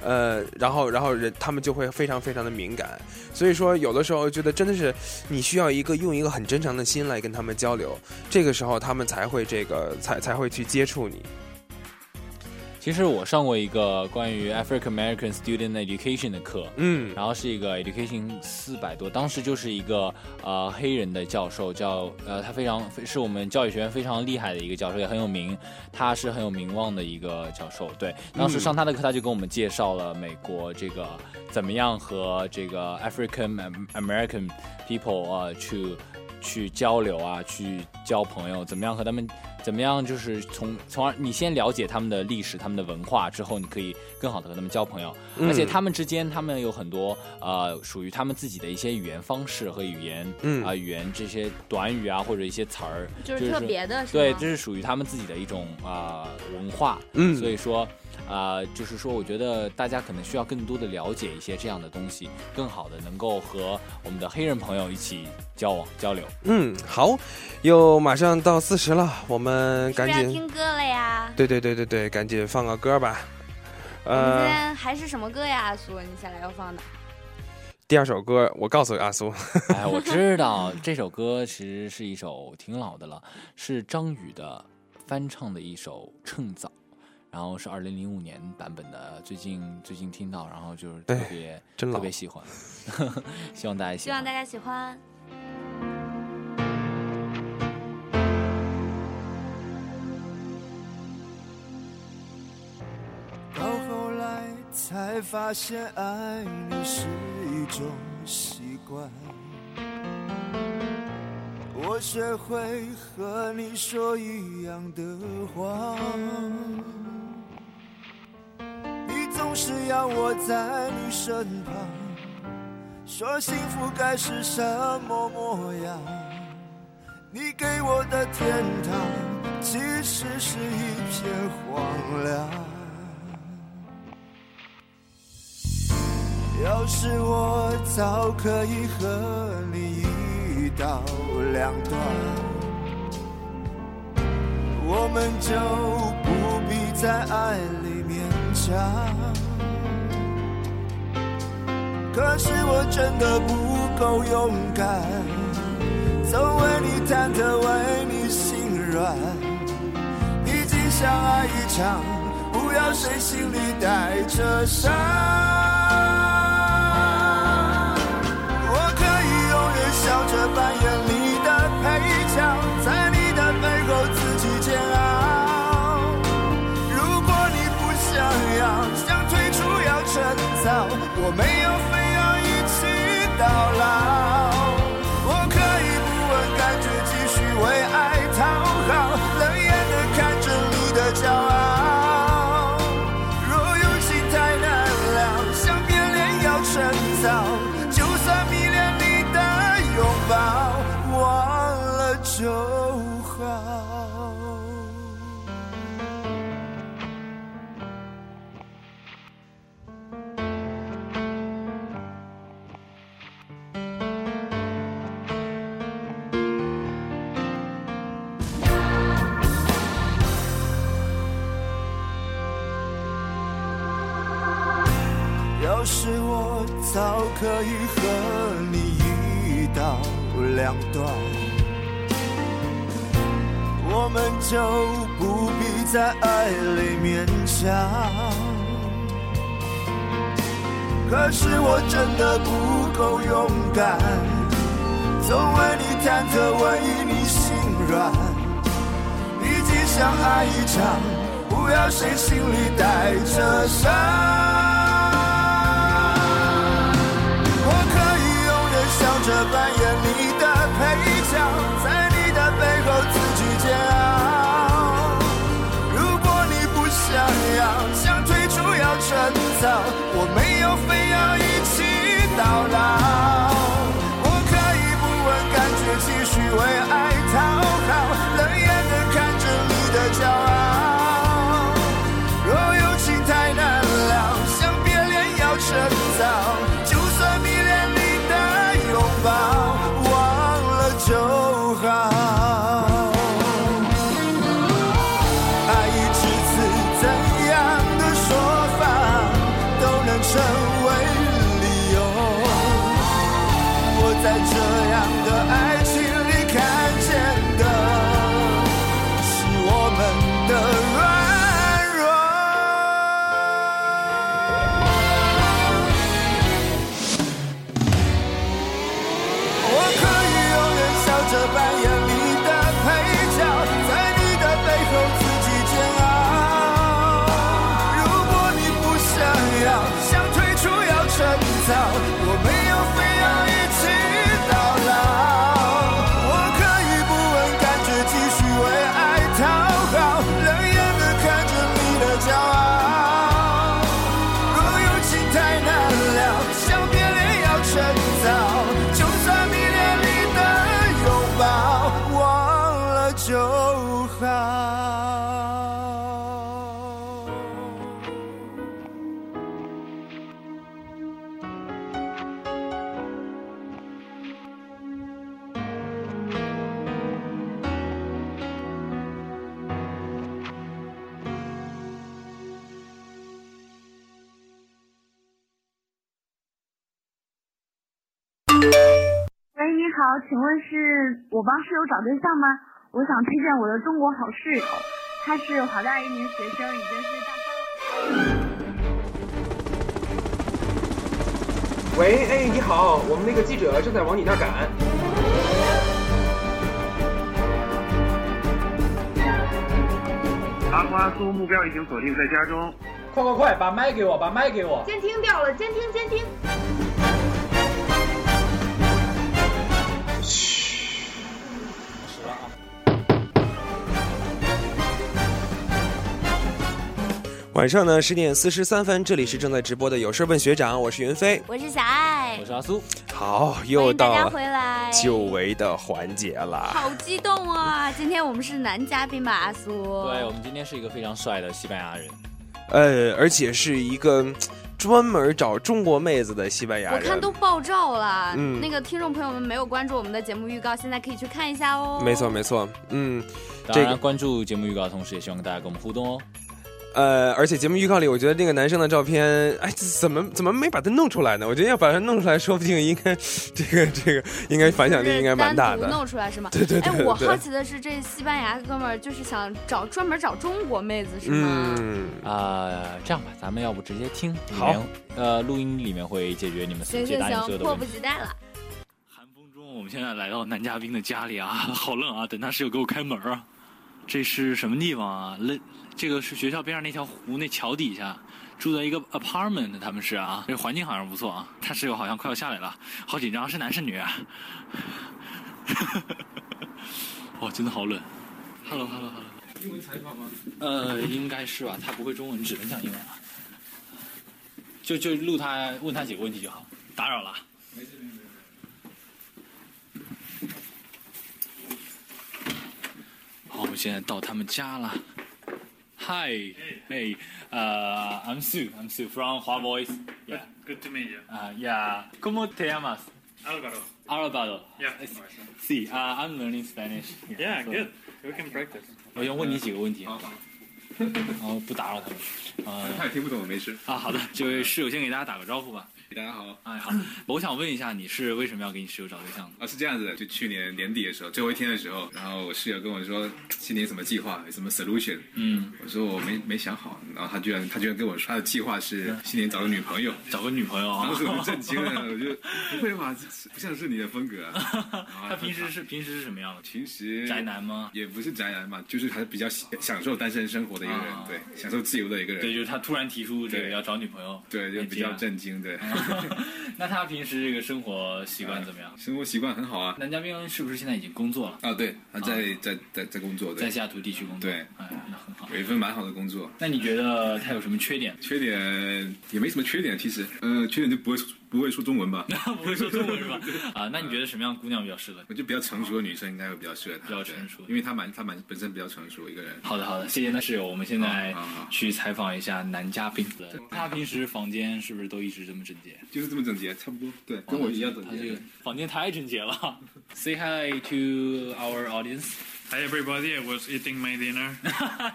呃，然后然后人他们就会非常非常的敏感，所以说有的时候觉得真的是你需要一个用一个很真诚的心来跟他们交流，这个时候他们才会这个才才会去接触你。其实我上过一个关于 African American Student Education 的课，嗯然后是一个 Education 四百多，当时就是一个呃黑人的教授，叫呃他非常是我们教育学院非常厉害的一个教授，也很有名，他是很有名望的一个教授。对，当时上他的课，他就跟我们介绍了美国这个怎么样和这个 African American people 呃去去交流啊，去交朋友，怎么样和他们，怎么样就是从从而你先了解他们的历史、他们的文化之后，你可以更好的和他们交朋友。嗯而且他们之间，他们有很多呃属于他们自己的一些语言方式和语言，嗯啊、语言这些短语啊或者一些词儿，就是特别的是对，这是属于他们自己的一种啊、文化。嗯所以说。啊、就是说，我觉得大家可能需要更多的了解一些这样的东西，更好的能够和我们的黑人朋友一起交往交流。嗯，好，又马上到四十了，我们赶紧，听歌了呀？对对对对对，赶紧放个歌吧。呃今呃，天还是什么歌呀，阿苏？你下来要放的？第二首歌，我告诉阿苏，*laughs* 哎，我知道这首歌其实是一首挺老的了，是张宇的翻唱的一首《趁早》，然后是二零零五年版本的，最近最近听到，然后就是特别特别喜欢，*laughs* 希望大家喜欢。希望大家喜欢。到后来才发现，爱你是一种习惯。我学会和你说一样的话，是要我在你身旁，说幸福该是什么模样。你给我的天堂，其实是一片荒凉。要是我早可以和你一刀两断，我们就不必再爱强。可是我真的不够勇敢，总为你忐忑，为你心软。毕竟相爱一场，不要谁心里带着伤。我可以永远笑着扮演你我没有非要一起到老。就不必在爱里勉强。可是我真的不够勇敢，总为你忐忑，为你心软。毕竟相爱一场，不要谁心里带着伤。我可以永远笑着扮演你的配角，我没有非要一起到老。我可以不问感觉，继续为爱请问是我帮室友找对象吗？我想推荐我的中国好室友，他是华大一名学生，已经是大三了。喂，哎，你好，我们那个记者正在往你那儿赶。阿花阿苏目标已经锁定在家中。快快快，把麦给我，把麦给我。监听掉了，监听监听。晚上呢十点四十三分，这里是正在直播的有事问学长，我是云飞，我是小爱，我是阿苏。好，又到大家了回来，久违的环节了。好激动啊！今天我们是男嘉宾吧，阿苏？对，我们今天是一个非常帅的西班牙人。呃，而且是一个嗯专门找中国妹子的西班牙我。看都爆照了，嗯那个听众朋友们没有关注我们的节目预告，现在可以去看一下哦。没错没错，嗯，当然，关注节目预告的同时，也希望大家跟我们互动哦。呃，而且节目预告里，我觉得那个男生的照片，哎，怎么怎么没把他弄出来呢？我觉得要把他弄出来，说不定应该这个这个应该反响力应该蛮大单独的。弄出来是吗？*laughs* 对对对哎，我好奇的是，这西班牙哥们儿就是想找专门找中国妹子是吗？嗯啊、这样吧，咱们要不直接听里好面，呃，录音里面会解决你们行解答你们所行行，迫不有的问题。及待了。我们现在来到男嘉宾的家里啊，*laughs* 好冷啊！等他室友给我开门啊。这是什么地方啊？那这个是学校边上那条湖那桥底下，住在一个 apartment，他们是啊，这环境好像不错啊。他室友好像快要下来了，好紧张，是男是女啊？*laughs* 哇，真的好冷。Hello Hello Hello。英文采访吗？呃，应该是吧，他不会中文，只能讲英文啊。就就录他问他几个问题就好。打扰了。没事没事。好，我们现在到他们家了。Hi, hey, uh, I'm Sue. I'm Sue from Hua Voice. Yeah. Good to meet you. Uh, yeah. ¿Cómo te llamas? Alvaro. Alvaro. Yeah. Sí. Uh, I'm learning Spanish. Yeah, so- good. We can practice. 我想问你几个问题啊。 然 *laughs* 后不打扰他们。呃，他也听不懂，没事。啊，好的，这位室友先给大家打个招呼吧。大家好，哎，好，我想问一下，你是为什么要给你室友找对象？啊，是这样子的，就去年年底的时候，最后一天的时候，然后我室友跟我说新年什么计划，有什么 solution，嗯，我说我没没想好，然后他居然他居然跟我说他的计划是新年找个女朋友，找个女朋友啊，当时我就震惊了，我就不会吧，这不像是你的风格啊。*laughs* 他平时是平时是什么样的？平时宅男吗？也不是宅男嘛，就是还是比较享受单身生活的一个人，对，享受自由的一个人。对，就是他突然提出这个要找女朋友，对，就比较震惊，对。*laughs* 那他平时这个生活习惯怎么样？生活习惯很好啊。男嘉宾是不是现在已经工作了？啊，对，他在在在在工作，对在西雅图地区工作。对，哎，那很好。有一份蛮好的工作。那你觉得他有什么缺点？缺点也没什么缺点，其实，呃，缺点就不会不会说中文吧？*laughs* 不会说中文是吧？*laughs* 啊，那你觉得什么样的姑娘比较适合？我觉得比较成熟的女生应该会比较适合他，比较成熟，因为她蛮她蛮本身比较成熟一个人。好的好的，谢谢那室友，我们现在去采访一下男嘉宾。他平时房间是不是都一直这么整洁？就是这么整洁，差不多，对，跟我一样整洁。他这个房间太整洁了。*laughs* Say hi to our audience. Hi everybody, I was eating my dinner.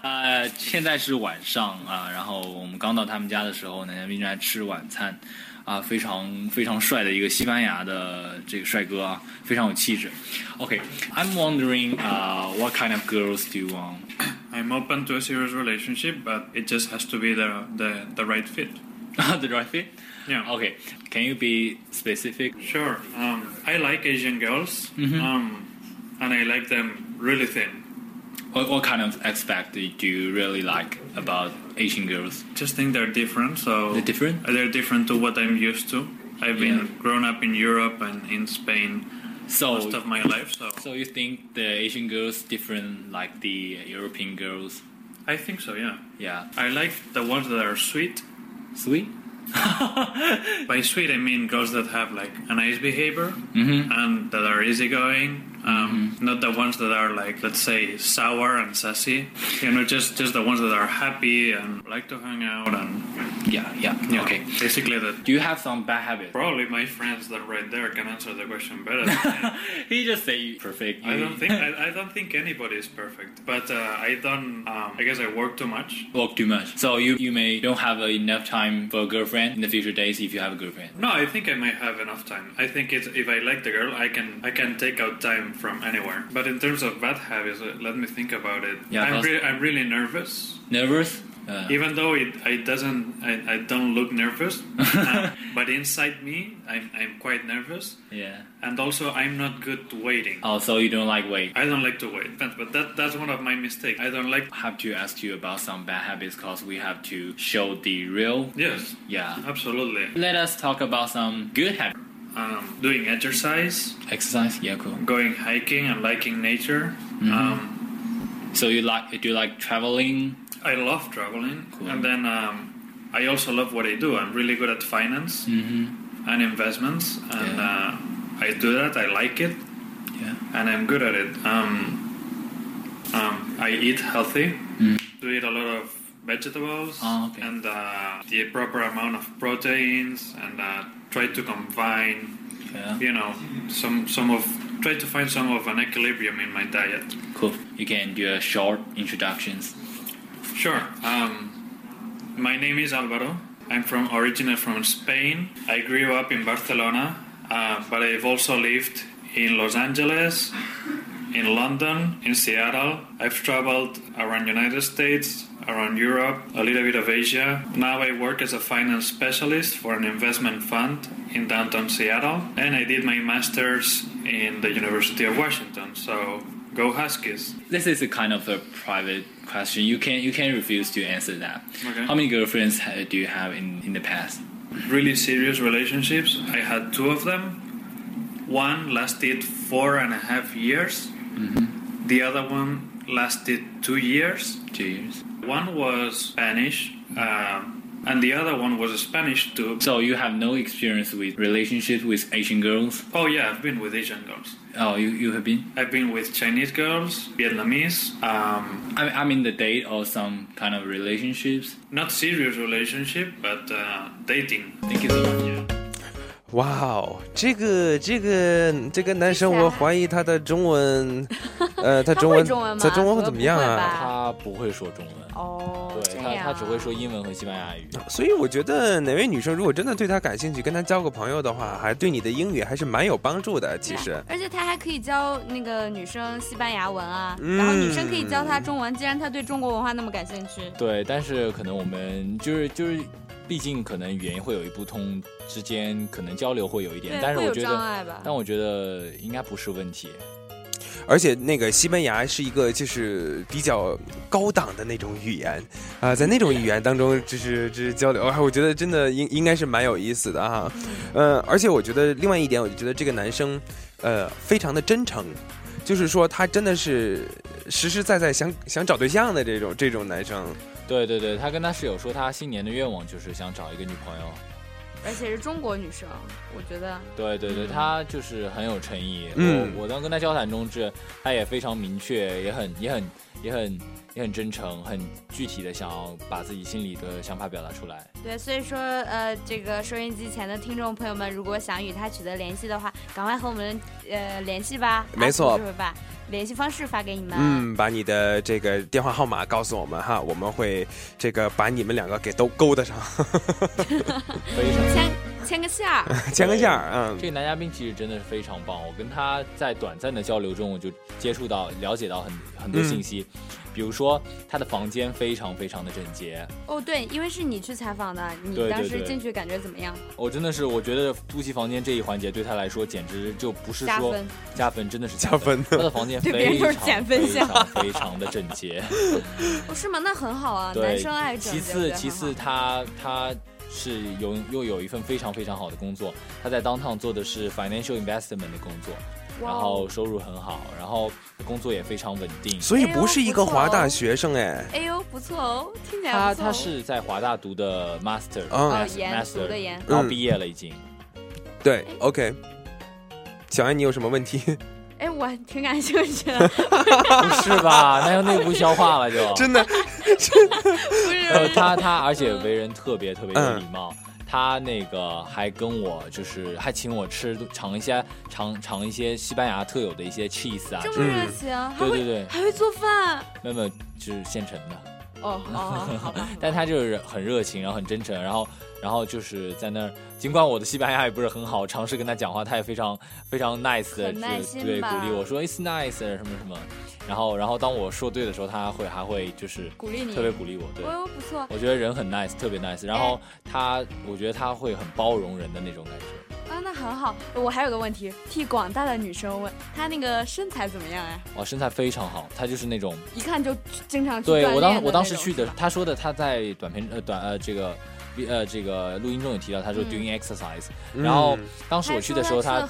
呃，现在是晚上啊，然后我们刚到他们家的时候，男嘉宾正在吃晚餐，啊，非常非常帅的一个西班牙的这个帅哥啊，非常有气质。OK，I'm、wondering, uh, what kind of girls do you want? I'm open to a serious relationship, but it just has to be the the, the right fit. *laughs* the right fit? Yeah. Okay. Can you be specific? Sure. Um, I like Asian girls, Mhm. um, and I like them really thin. What, what kind of aspect do you really like about Asian girls? Just think they're different. So They're different? They're different to what I'm used to. I've been grown up in Europe and in Spain So- most of my life. So So you think the Asian girls different like the European girls? I think so. Yeah. Yeah. I like the ones that are sweet. Sweet? *laughs* By sweet, I mean girls that have like a nice behavior Mhm. and that are easygoing. Um, Not the ones that are like, let's say, sour and sassy. You know, just just the ones that are happy and like to hang out and Yeah, yeah. Okay. Basically, that. Do you have some bad habits? Probably my friends that are right there can answer the question better. Than *laughs* he just say perfect. I don't think I, I don't think anybody is perfect, but uh, I don't. Um, I guess I work too much. work too much. So you you may don't have enough time for a girlfriend in the future days if you have a girlfriend. No, I think I might have enough time. I think it's if I like the girl, I can I can take out time from anywhere. But in terms of bad habits, uh, let me think about it. Yeah, I'm, re- I'm really nervous. Nervous? Uh, Even though it, it doesn't, I, I don't look nervous, *laughs* uh, but inside me, I'm, I'm quite nervous. yeah. And also, I'm not good waiting. Oh, so you don't like wait? I don't like to wait, but that that's one of my mistakes. I don't like. have to ask you about some bad habits because we have to show the real. Yes, Yeah. absolutely. Let us talk about some good habits. Um, doing exercise, Exercise, yeah, cool. going hiking, and liking nature. Mhm. Um, So you like do you like traveling? I love traveling, and then um, I also love what I do. I'm really good at finance Mm-hmm. and investments, and uh, I do that. I like it, Yeah. and I'm good at it. Um, um, I eat healthy. Do eat a lot of vegetables Oh, okay. and uh, the proper amount of proteins, and uh, try to combine, Yeah. you know, some some of try to find some of an equilibrium in my diet. Cool. You can do a short introductions. Sure. Um, my name is Alvaro. I'm from originally from Spain. I grew up in Barcelona, uh, but I've also lived in Los Angeles, in London, in Seattle. I've traveled around the United States, around Europe, a little bit of Asia. Now I work as a finance specialist for an investment fund in downtown Seattle, and I did my masters in the University of Washington. So go Huskies. This is a kind of a private question. You can you can refuse to answer that. Okay. How many girlfriends do you have in, in the past? really serious relationships. I had two of them. One lasted four and a half years. Mm-hmm. The other one lasted two years. Two years. One was Spanish, um, and the other one was Spanish too. So you have no experience with relationships with Asian girls? Oh yeah, I've been with Asian girls. Oh, you, you have been? I've been with Chinese girls, Vietnamese. Um, I, I mean the date or some kind of relationships. not serious relationship, but uh, dating. Thank you so much. 哇哦，这个这个这个男生，我怀疑他的中文，呃，他 *laughs* 他中文会中文他中文会怎么样啊？他不会说中文。哦，对他，他只会说英文和西班牙语。所以我觉得哪位女生如果真的对他感兴趣，跟他交个朋友的话，还对你的英语还是蛮有帮助的。其实，而且他还可以教那个女生西班牙文啊，嗯然后女生可以教他中文。既然他对中国文化那么感兴趣，对，但是可能我们就是就是，毕竟可能语言会有一不通，之间可能交流会有一点但是我觉得，但我觉得应该不是问题。而且那个西班牙是一个就是比较高档的那种语言啊、在那种语言当中，就是就是交流，啊，我觉得真的应应该是蛮有意思的哈。呃，而且我觉得另外一点，我就觉得这个男生，呃，非常的真诚，就是说他真的是实实在在想想找对象的这种这种男生。对对对，他跟他室友说，他新年的愿望就是想找一个女朋友。而且是中国女生，我觉得对对对，嗯他就是很有诚意。嗯我我当跟他交谈中，这他也非常明确，也很也很也很也很真诚，很具体的想要把自己心里的想法表达出来。对，所以说呃，这个收音机前的听众朋友们，如果想与他取得联系的话，赶快和我们呃联系吧。没错阿土就会把联系方式发给你们。嗯，把你的这个电话号码告诉我们哈，我们会这个把你们两个给都勾搭上，非常签签个线儿。*laughs* 牵个线儿，嗯。这个男嘉宾其实真的是非常棒，我跟他在短暂的交流中，我就接触到、了解到很很多信息，比如说他的房间非常非常的整洁，哦，对，因为是你去采访的，你当时进去感觉怎么样？我真的是我觉得租期房间这一环节对他来说简直就不是说加分加分，真的是加分 *laughs* 他的房间对别人非常都是减分非项常非常的整洁。*laughs* 哦，是吗？那很好啊，男生爱整洁。其次，其次他他是有又有一份非常非常好的工作，他在 downtown 做的是 financial investment 的工作，然后收入很好，然后工作也非常稳定，所以不是一个华大学生哎，哎呦，不错哦，听起来。他他是在华大读的 master，嗯 master，读的研嗯然后毕业了已经。对，OK。小安，你有什么问题？哎，我挺感兴趣的。*laughs* 不是吧？那要内部消化了就。*laughs* 真的，*laughs* 不是呃，他他而且为人特别特别有礼貌。他那个还跟我就是还请我吃尝一些尝尝一些西班牙特有的一些 cheese 啊，这之类的么热情，对对对，还会做饭。没有没有，就是现成的。哦很，好好。*laughs* 但他就是很热情，然后很真诚，然后然后就是在那儿，尽管我的西班牙也不是很好，尝试跟他讲话，他也非常非常 nice 的，很耐心对鼓励我说 it's nice 什么什么，然后然后当我说对的时候，他会还会就是鼓励你特别鼓励我，对，哦，不错。我觉得人很 nice，特别 nice，然后他我觉得他会很包容人的那种感觉。啊，那很好。我还有个问题，替广大的女生问，她那个身材怎么样哎？哦，身材非常好，他就是那种一看就经常去对我当我当时去的他说的他在短片呃短呃这个。呃，这个录音中有提到，他说嗯。doing exercise，、嗯。然后当时我去的时候，他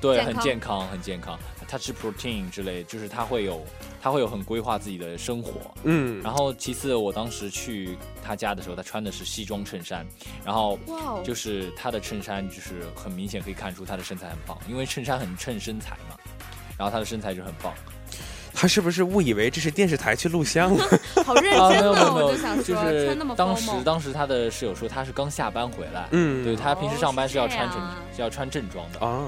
对很健康，很健康，他吃 protein 之类，就是他会有他会有很规划自己的生活，嗯。然后其次我当时去他家的时候，他穿的是西装衬衫，然后就是他的衬衫就是很明显可以看出他的身材很棒，因为衬衫很衬身材嘛，然后他的身材就很棒。他是不是误以为这是电视台去录像？*laughs* 好认啊，没有没有没有我就想，就是当时当时他的室友说他是刚下班回来，嗯对他平时上班是要穿正、哦是要穿正装的。啊。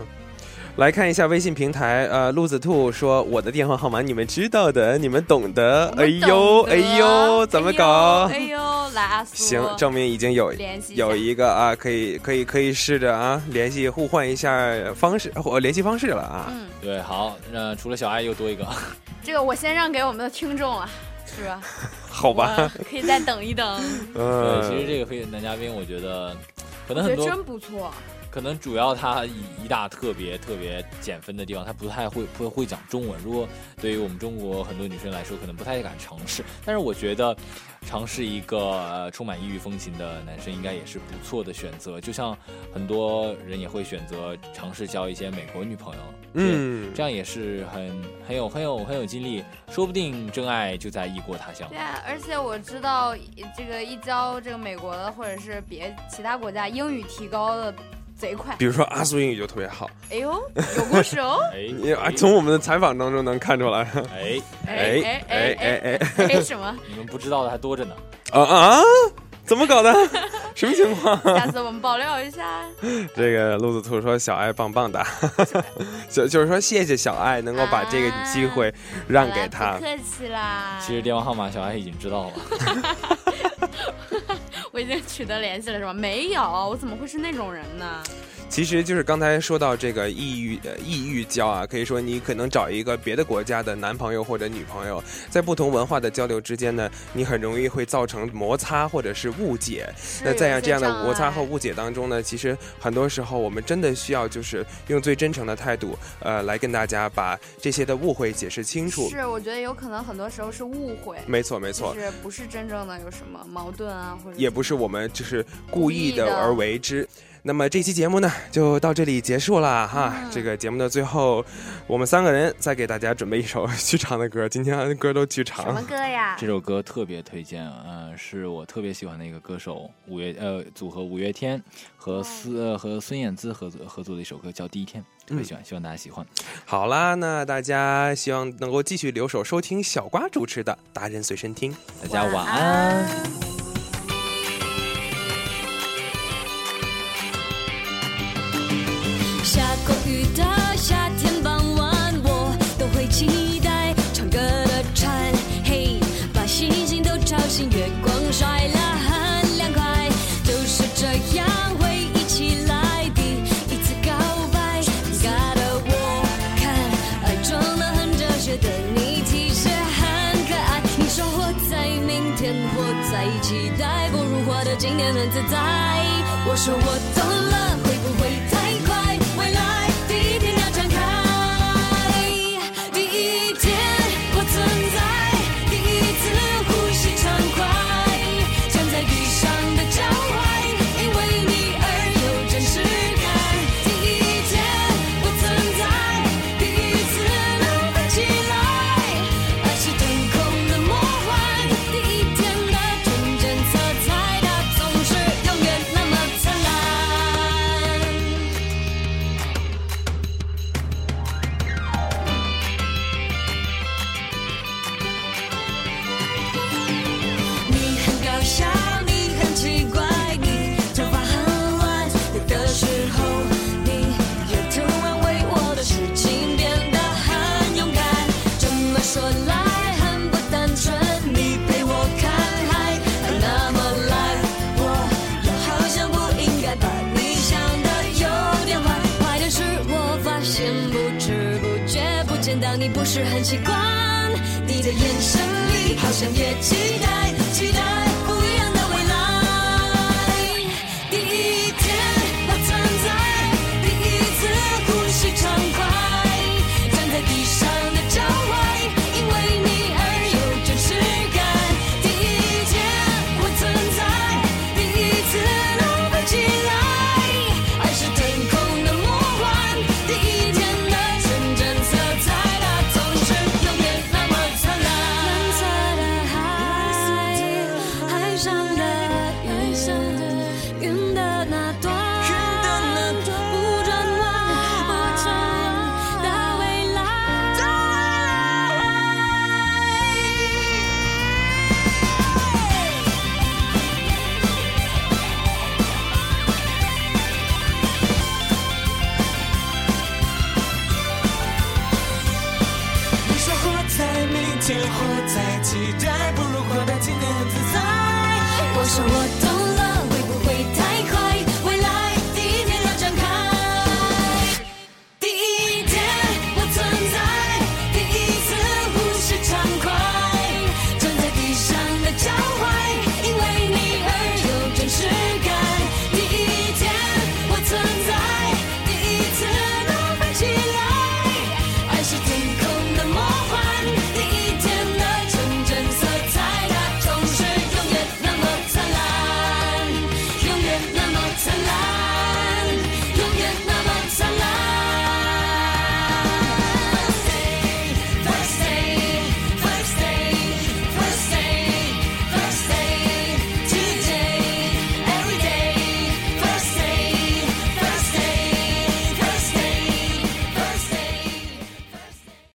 来看一下微信平台，呃，路子兔说我的电话号码你们知道的，你们懂得。哎呦懂得哎呦，怎么搞？哎呦，来阿苏，行，证明已经有联系有一个啊，可以可以可以试着啊联系互换一下方式或联系方式了啊。嗯，对，好，那除了小爱又多一个，*laughs* 这个我先让给我们的听众了，是吧？*laughs* 好吧可以再等一等。*laughs* 嗯对，其实这个非男嘉宾，我觉得可我觉得能很多真不错。可能主要他一一大特别特别减分的地方，他不太会不会讲中文。如果对于我们中国很多女生来说，可能不太敢尝试。但是我觉得，尝试一个呃充满异域风情的男生，应该也是不错的选择。就像很多人也会选择尝试交一些美国女朋友，嗯这样也是很很有很有很有经历，说不定真爱就在异国他乡对。啊，而且我知道这个一交这个美国的或者是别其他国家英语提高的贼快。比如说阿苏英语就特别好，哎呦，有故事哦！*laughs* 你啊从我们的采访当中能看出来。哎哎哎哎哎哎什么？*laughs* 你们不知道的还多着呢。啊啊！怎么搞的？*laughs* 什么情况？下次我们爆料一下。这个路子兔说小爱棒棒的，就就是说谢谢小爱能够把这个机会让给他。不客气啦。其实电话号码小爱已经知道了。我已经取得联系了，是吧？没有，我怎么会是那种人呢？其实就是刚才说到这个异域呃异域交啊，可以说你可能找一个别的国家的男朋友或者女朋友，在不同文化的交流之间呢，你很容易会造成摩擦或者是误解。那在这样的摩擦和误解当中呢，其实很多时候我们真的需要就是用最真诚的态度，呃，来跟大家把这些的误会解释清楚。是，我觉得有可能很多时候是误会。没错，没错，就是不是真正的有什么矛盾啊，或者也不是我们就是故意的而为之。那么这期节目呢，就到这里结束了哈。嗯、这个节目的最后，我们三个人再给大家准备一首 *laughs* 剧场的歌。今天歌都剧场。什么歌呀？这首歌特别推荐，嗯、呃，是我特别喜欢的一个歌手五月呃组合五月天和思、呃、和孙燕姿合作合作的一首歌叫《第一天》，特别喜欢，嗯、希望大家喜欢。好啦，那大家希望能够继续留守收听小瓜主持的《达人随身听》，大家晚安。下天很自在。我说我不是很习惯，你的眼神里好像也期待期待